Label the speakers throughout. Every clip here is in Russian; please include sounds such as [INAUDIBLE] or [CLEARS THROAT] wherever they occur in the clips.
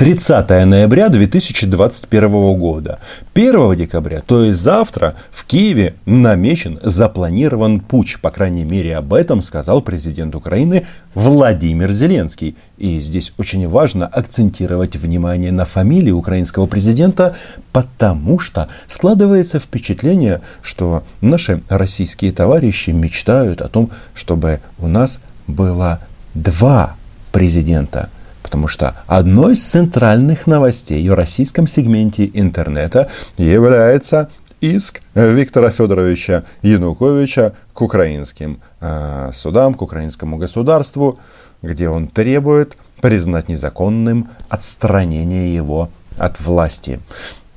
Speaker 1: 30 ноября 2021 года. 1 декабря, то есть завтра, в Киеве намечен, запланирован путь. По крайней мере, об этом сказал президент Украины Владимир Зеленский. И здесь очень важно акцентировать внимание на фамилии украинского президента, потому что складывается впечатление, что наши российские товарищи мечтают о том, чтобы у нас было два президента – Потому что одной из центральных новостей в российском сегменте интернета является иск Виктора Федоровича Януковича к украинским э, судам, к украинскому государству, где он требует признать незаконным отстранение его от власти.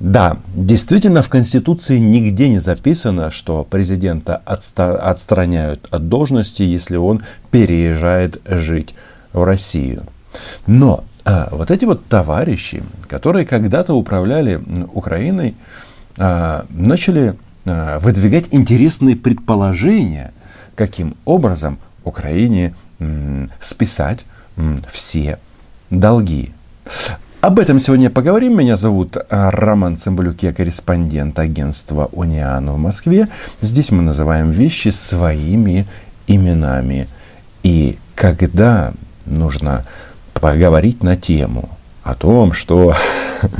Speaker 1: Да, действительно в Конституции нигде не записано, что президента отстраняют от должности, если он переезжает жить в Россию. Но а, вот эти вот товарищи, которые когда-то управляли Украиной, а, начали а, выдвигать интересные предположения, каким образом Украине м, списать м, все долги. Об этом сегодня поговорим. Меня зовут а, Роман Цымбалюк, я корреспондент агентства «Униан» в Москве. Здесь мы называем вещи своими именами. И когда нужно поговорить на тему о том, что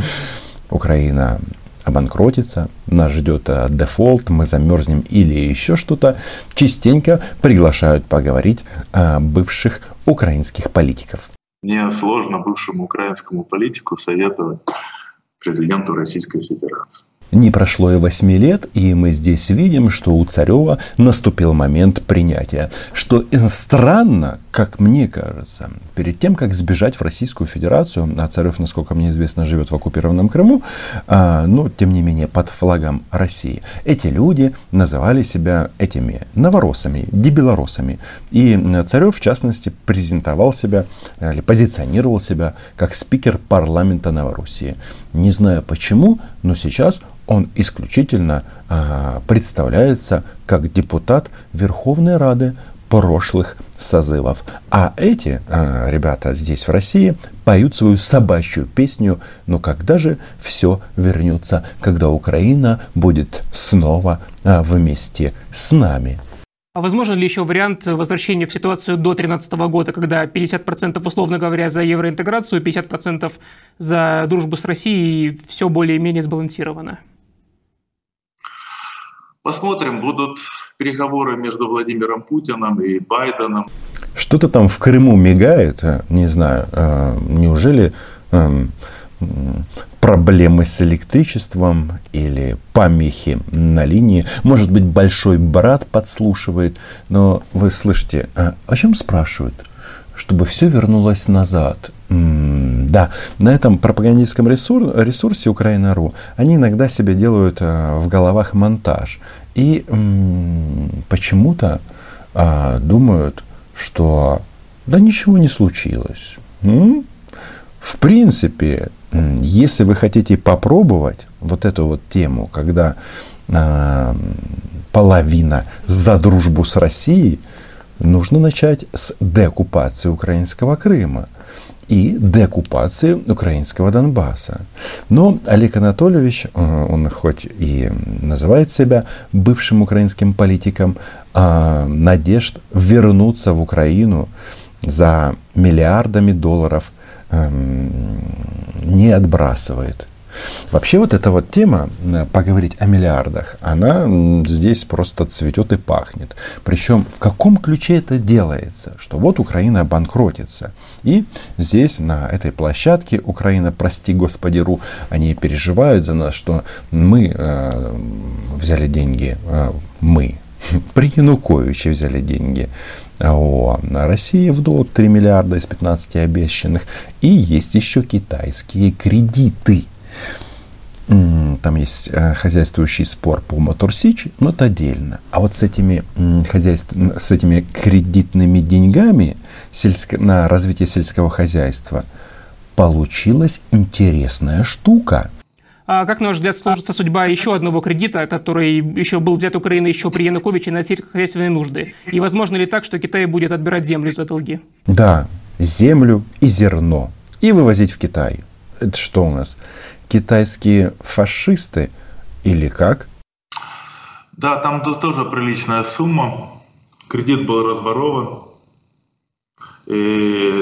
Speaker 1: [LAUGHS] Украина обанкротится, нас ждет э, дефолт, мы замерзнем или еще что-то, частенько приглашают поговорить э, бывших украинских политиков.
Speaker 2: Мне сложно бывшему украинскому политику советовать президенту Российской Федерации.
Speaker 1: Не прошло и восьми лет, и мы здесь видим, что у Царева наступил момент принятия. Что странно, как мне кажется, перед тем, как сбежать в Российскую Федерацию, а Царев, насколько мне известно, живет в оккупированном Крыму, а, но тем не менее под флагом России, эти люди называли себя этими новоросами, дебелоросами. И Царев, в частности, презентовал себя или позиционировал себя как спикер парламента Новороссии. Не знаю почему, но сейчас он исключительно а, представляется как депутат Верховной Рады прошлых созывов. А эти а, ребята здесь в России поют свою собачью песню «Но когда же все вернется, когда Украина будет снова а, вместе с нами?»
Speaker 3: А возможен ли еще вариант возвращения в ситуацию до 2013 года, когда 50% условно говоря за евроинтеграцию, 50% за дружбу с Россией, все более-менее сбалансировано?
Speaker 2: Посмотрим, будут переговоры между Владимиром Путиным и Байденом.
Speaker 1: Что-то там в Крыму мигает, э, не знаю, э, неужели эм, проблемы с электричеством или помехи на линии. Может быть, большой брат подслушивает. Но вы слышите, а о чем спрашивают? Чтобы все вернулось назад. М-м, да, на этом пропагандистском ресур- ресурсе Украина.ру они иногда себе делают а, в головах монтаж. И почему-то а, думают, что да ничего не случилось. М-м? В принципе, если вы хотите попробовать вот эту вот тему, когда э, половина за дружбу с Россией, нужно начать с деоккупации украинского Крыма и деоккупации украинского Донбасса. Но Олег Анатольевич, э, он хоть и называет себя бывшим украинским политиком, э, надежд вернуться в Украину за миллиардами долларов – Эм, не отбрасывает. Вообще вот эта вот тема, э, поговорить о миллиардах, она здесь просто цветет и пахнет. Причем в каком ключе это делается? Что вот Украина банкротится. И здесь, на этой площадке, Украина, прости господи, ру, они переживают за нас, что мы э, взяли деньги, э, мы, [LAUGHS] при Януковиче взяли деньги о России в долг 3 миллиарда из 15 обещанных. И есть еще китайские кредиты. Там есть э, хозяйствующий спор по Моторсич, но это отдельно. А вот с этими, хозяйств, с этими кредитными деньгами сельско, на развитие сельского хозяйства получилась интересная штука.
Speaker 3: А как, на ваш взгляд, сложится судьба еще одного кредита, который еще был взят Украиной еще при Януковиче на сельскохозяйственные нужды? И возможно ли так, что Китай будет отбирать землю за долги?
Speaker 1: Да, землю и зерно. И вывозить в Китай. Это что у нас? Китайские фашисты или как?
Speaker 2: Да, там тоже приличная сумма. Кредит был разворован. И,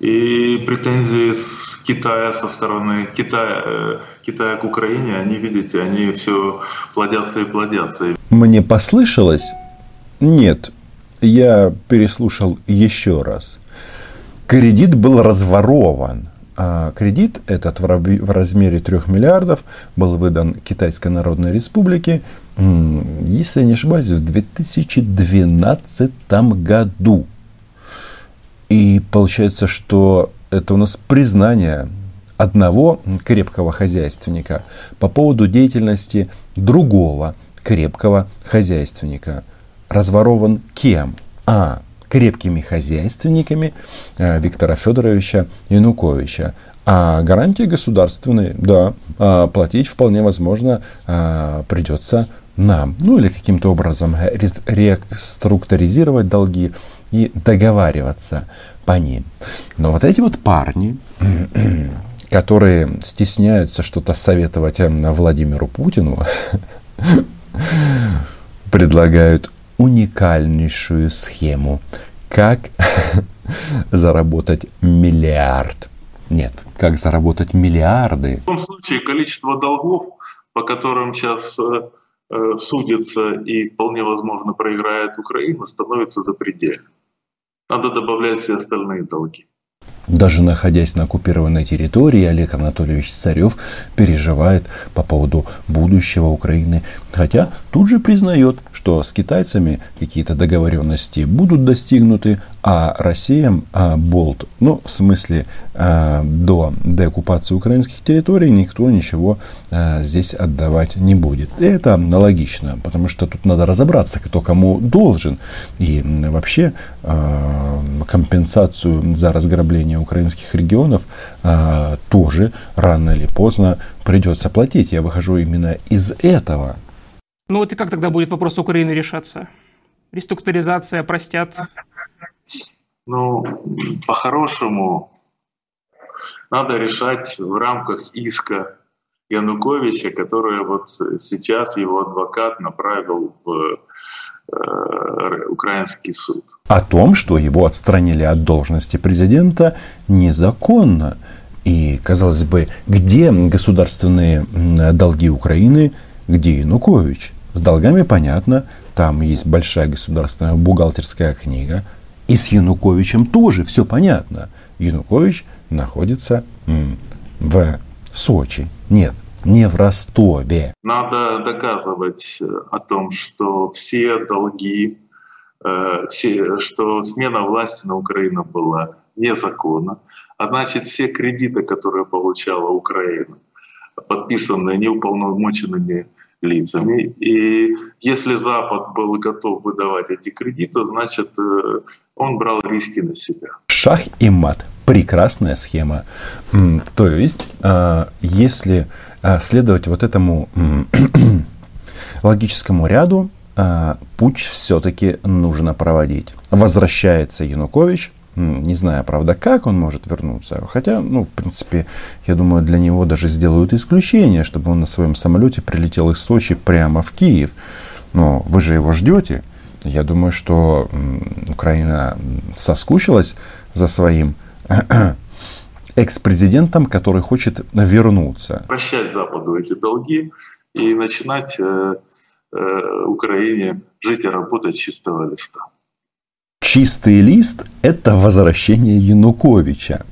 Speaker 2: и претензии с Китая со стороны Китая, э, Китая к Украине, они, видите, они все плодятся и плодятся.
Speaker 1: Мне послышалось? Нет, я переслушал еще раз. Кредит был разворован. А кредит этот в размере 3 миллиардов был выдан Китайской Народной Республике, если не ошибаюсь, в 2012 году. И получается, что это у нас признание одного крепкого хозяйственника по поводу деятельности другого крепкого хозяйственника. Разворован кем? А крепкими хозяйственниками э, Виктора Федоровича Януковича. А гарантии государственные, да, а платить вполне возможно а, придется нам. Ну или каким-то образом реструктуризировать долги и договариваться по ним. Но вот эти вот парни, [CLEARS THROAT] которые стесняются что-то советовать э, Владимиру Путину, [LAUGHS] предлагают уникальнейшую схему, как [LAUGHS] заработать миллиард. Нет, как заработать миллиарды.
Speaker 2: В том случае количество долгов, по которым сейчас э, э, судится и вполне возможно проиграет Украина, становится запредельным. Надо добавлять все остальные долги.
Speaker 1: Даже находясь на оккупированной территории, Олег Анатольевич Царев переживает по поводу будущего Украины. Хотя тут же признает, что с китайцами какие-то договоренности будут достигнуты, а Россия а, болт, ну, в смысле, а, до деоккупации украинских территорий никто ничего а, здесь отдавать не будет. И это логично, потому что тут надо разобраться, кто кому должен. И вообще а, компенсацию за разграбление украинских регионов а, тоже рано или поздно придется платить. Я выхожу именно из этого.
Speaker 3: Ну вот и как тогда будет вопрос Украины решаться? Реструктуризация, простят?
Speaker 2: Ну, по-хорошему, надо решать в рамках иска Януковича, который вот сейчас его адвокат направил в э, украинский суд.
Speaker 1: О том, что его отстранили от должности президента незаконно. И, казалось бы, где государственные долги Украины, где Янукович? С долгами понятно, там есть большая государственная бухгалтерская книга. И с Януковичем тоже все понятно. Янукович находится в Сочи. Нет, не в Ростове.
Speaker 2: Надо доказывать э, о том, что все долги, э, все, что смена власти на Украину была незаконна. А значит, все кредиты, которые получала Украина, подписанные неуполномоченными лицами. И если Запад был готов выдавать эти кредиты, значит, э, он брал риски на себя.
Speaker 1: Шах и мат. Прекрасная схема. То есть, а, если а, следовать вот этому [CLEARS THROAT] логическому ряду, а, путь все-таки нужно проводить. Возвращается Янукович, не знаю, правда, как он может вернуться. Хотя, ну, в принципе, я думаю, для него даже сделают исключение, чтобы он на своем самолете прилетел из Сочи прямо в Киев. Но вы же его ждете. Я думаю, что Украина соскучилась за своим [CLEARS THROAT] экс-президентом, который хочет вернуться.
Speaker 2: Прощать Западу эти долги и начинать э, э, Украине жить и работать с чистого листа.
Speaker 1: Чистый лист – это возвращение Януковича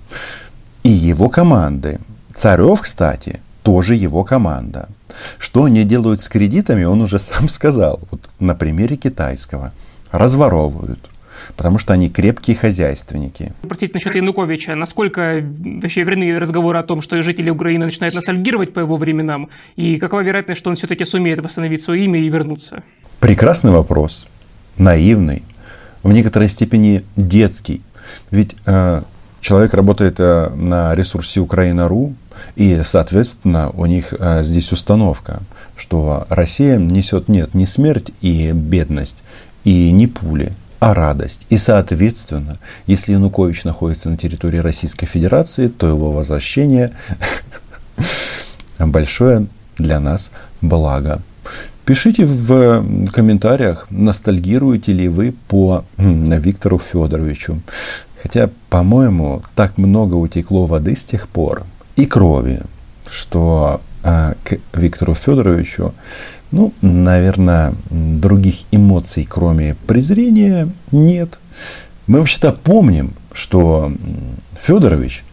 Speaker 1: и его команды. Царев, кстати, тоже его команда. Что они делают с кредитами, он уже сам сказал. Вот на примере китайского. Разворовывают, потому что они крепкие хозяйственники.
Speaker 3: Простите, насчет Януковича. Насколько вообще верны разговоры о том, что жители Украины начинают ностальгировать по его временам? И какова вероятность, что он все-таки сумеет восстановить свое имя и вернуться?
Speaker 1: Прекрасный вопрос. Наивный в некоторой степени детский. Ведь э, человек работает э, на ресурсе Украина.ру, и, соответственно, у них э, здесь установка, что Россия несет нет не смерть и бедность, и не пули, а радость. И, соответственно, если Янукович находится на территории Российской Федерации, то его возвращение [LAUGHS] большое для нас благо. Пишите в комментариях, ностальгируете ли вы по Виктору Федоровичу. Хотя, по-моему, так много утекло воды с тех пор и крови, что э, к Виктору Федоровичу, ну, наверное, других эмоций, кроме презрения, нет. Мы вообще-то помним, что Федорович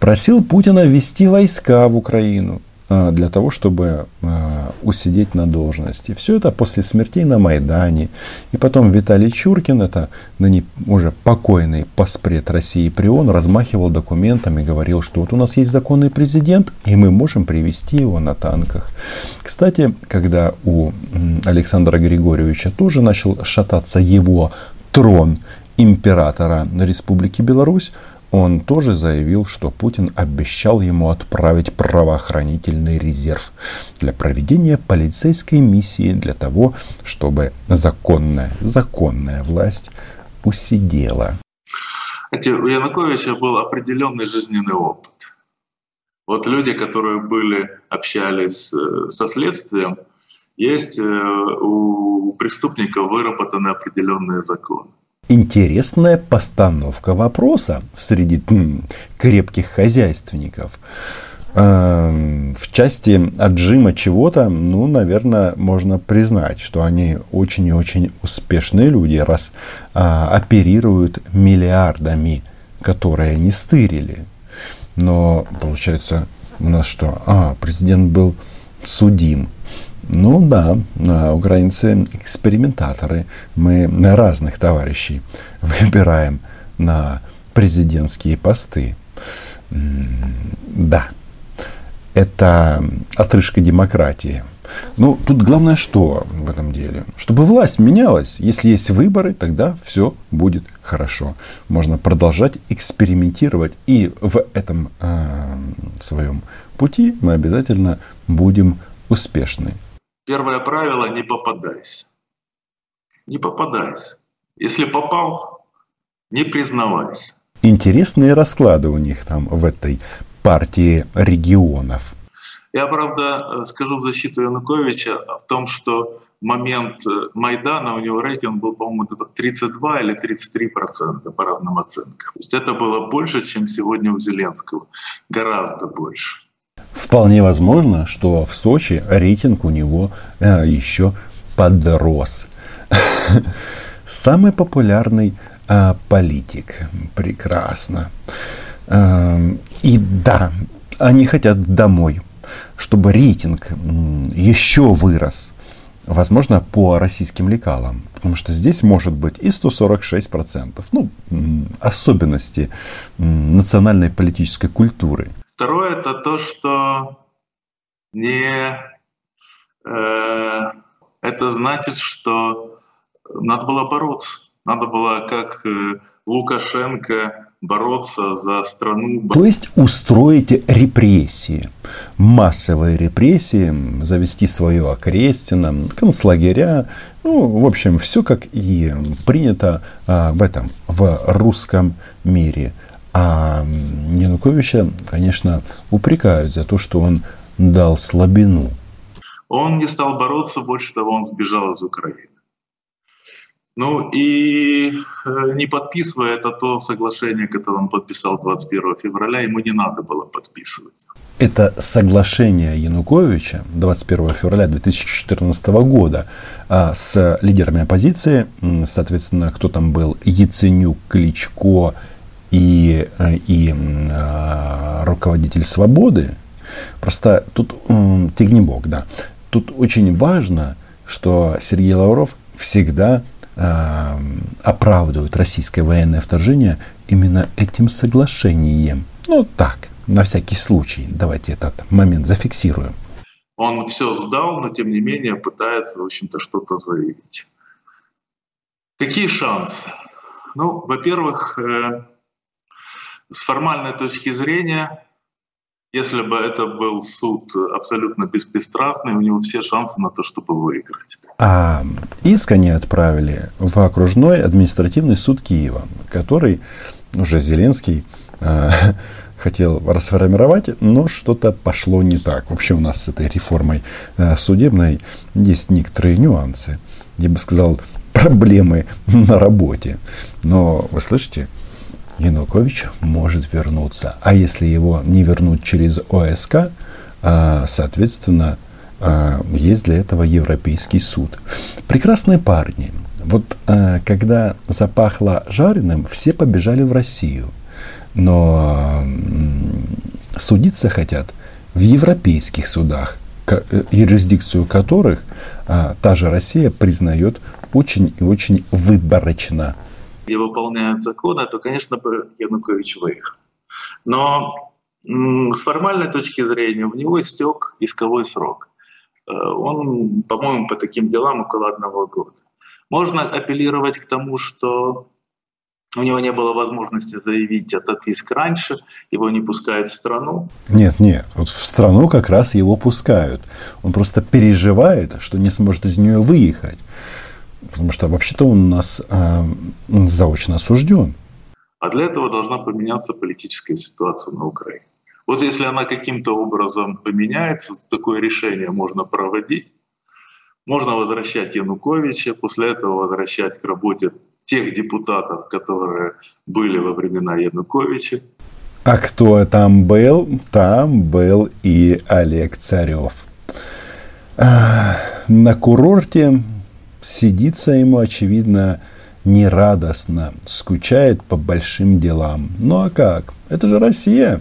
Speaker 1: просил Путина ввести войска в Украину. А, для того, чтобы а, усидеть на должности. Все это после смертей на Майдане. И потом Виталий Чуркин, это ныне уже покойный поспред России при ООН, размахивал документами, говорил, что вот у нас есть законный президент, и мы можем привести его на танках. Кстати, когда у Александра Григорьевича тоже начал шататься его трон императора Республики Беларусь, он тоже заявил, что Путин обещал ему отправить правоохранительный резерв для проведения полицейской миссии для того, чтобы законная, законная власть усидела.
Speaker 2: У Януковича был определенный жизненный опыт. Вот люди, которые были, общались э, со следствием, есть э, у преступников выработаны определенные законы
Speaker 1: интересная постановка вопроса среди м, крепких хозяйственников. Э, в части отжима чего-то, ну, наверное, можно признать, что они очень и очень успешные люди, раз а, оперируют миллиардами, которые они стырили. Но получается у нас что? А, президент был судим. Ну да, а, украинцы экспериментаторы. Мы разных товарищей [LAUGHS] выбираем на президентские посты. Да, это отрыжка демократии. Ну, тут главное что в этом деле? Чтобы власть менялась. Если есть выборы, тогда все будет хорошо. Можно продолжать экспериментировать. И в этом э, своем пути мы обязательно будем успешны.
Speaker 2: Первое правило – не попадайся. Не попадайся. Если попал, не признавайся.
Speaker 1: Интересные расклады у них там в этой партии регионов.
Speaker 2: Я, правда, скажу в защиту Януковича в том, что в момент э, Майдана у него рейтинг был, по-моему, 32 или 33 процента по разным оценкам. То есть это было больше, чем сегодня у Зеленского. Гораздо больше.
Speaker 1: Вполне возможно, что в Сочи рейтинг у него э, еще подрос. [LAUGHS] Самый популярный э, политик. Прекрасно. Э, и да, они хотят домой, чтобы рейтинг еще вырос. Возможно, по российским лекалам. Потому что здесь может быть и 146%. Ну, особенности национальной политической культуры.
Speaker 2: Второе это то, что не э, это значит, что надо было бороться. Надо было, как э, Лукашенко, бороться за страну.
Speaker 1: То есть устроить репрессии, массовые репрессии, завести свое окрестина, концлагеря, ну, в общем, все как и принято а, в этом, в русском мире. А Януковича, конечно, упрекают за то, что он дал слабину.
Speaker 2: Он не стал бороться, больше того, он сбежал из Украины. Ну и э, не подписывая это то соглашение, которое он подписал 21 февраля, ему не надо было подписывать.
Speaker 1: Это соглашение Януковича 21 февраля 2014 года а, с лидерами оппозиции, соответственно, кто там был, Яценюк, Кличко, и, э, и э, руководитель свободы. Просто тут Тигнебок, да. Тут очень важно, что Сергей Лавров всегда э, оправдывает российское военное вторжение именно этим соглашением. Ну так, на всякий случай. Давайте этот момент зафиксируем.
Speaker 2: Он все сдал, но тем не менее пытается, в общем-то, что-то заявить. Какие шансы? Ну, во-первых, с формальной точки зрения Если бы это был суд абсолютно беспристрастный, у него все шансы на то, чтобы выиграть.
Speaker 1: А иск они отправили в окружной административный суд Киева, который уже Зеленский э, [LAUGHS] хотел расформировать, но что-то пошло не так. Вообще у нас с этой реформой э, судебной есть некоторые нюансы. Я бы сказал, [LAUGHS] проблемы на работе. Но вы слышите, Янукович может вернуться. А если его не вернуть через ОСК, а, соответственно, а, есть для этого Европейский суд. Прекрасные парни. Вот а, когда запахло жареным, все побежали в Россию. Но судиться хотят в европейских судах, э, юрисдикцию которых та же Россия признает очень и очень выборочно
Speaker 2: и выполняют законы, то, конечно, бы Янукович выиграл. Но с формальной точки зрения в него истек исковой срок. Э, он, по-моему, по таким делам около одного года. Можно апеллировать к тому, что у него не было возможности заявить этот иск раньше, его не пускают в страну.
Speaker 1: Нет, нет, вот в страну как раз его пускают. Он просто переживает, что не сможет из нее выехать. Потому что вообще-то он у нас э, заочно осужден.
Speaker 2: А для этого должна поменяться политическая ситуация на Украине. Вот если она каким-то образом поменяется, такое решение можно проводить. Можно возвращать Януковича, после этого возвращать к работе тех депутатов, которые были во времена Януковича.
Speaker 1: А кто там был? Там был и Олег Царев. А, на курорте Сидится ему, очевидно, нерадостно, скучает по большим делам. Ну а как? Это же Россия.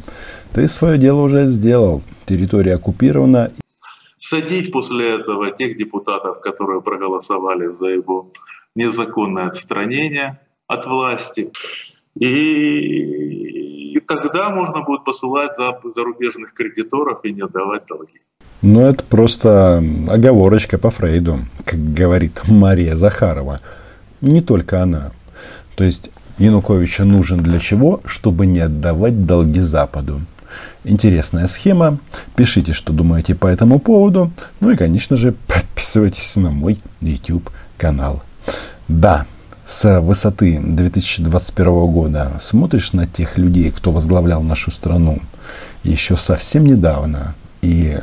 Speaker 1: Ты свое дело уже сделал. Территория оккупирована.
Speaker 2: Садить после этого тех депутатов, которые проголосовали за его незаконное отстранение от власти. И, и тогда можно будет посылать за зарубежных кредиторов и не отдавать долги.
Speaker 1: Ну, это просто оговорочка по Фрейду, как говорит Мария Захарова. Не только она. То есть Януковича нужен для чего? Чтобы не отдавать долги Западу. Интересная схема. Пишите, что думаете по этому поводу. Ну и, конечно же, подписывайтесь на мой YouTube канал. Да, с высоты 2021 года смотришь на тех людей, кто возглавлял нашу страну еще совсем недавно, и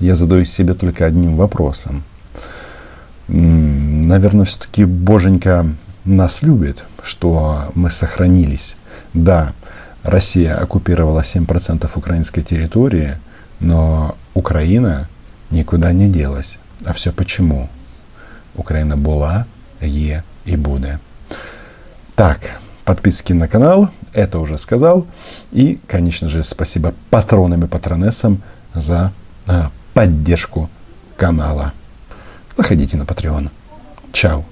Speaker 1: я задаюсь себе только одним вопросом. Наверное, все-таки Боженька нас любит, что мы сохранились. Да, Россия оккупировала 7% украинской территории, но Украина никуда не делась. А все почему? Украина была, е и будет. Так, подписки на канал, это уже сказал. И, конечно же, спасибо патронам и патронессам за а, поддержку канала. Заходите на Patreon. Чао.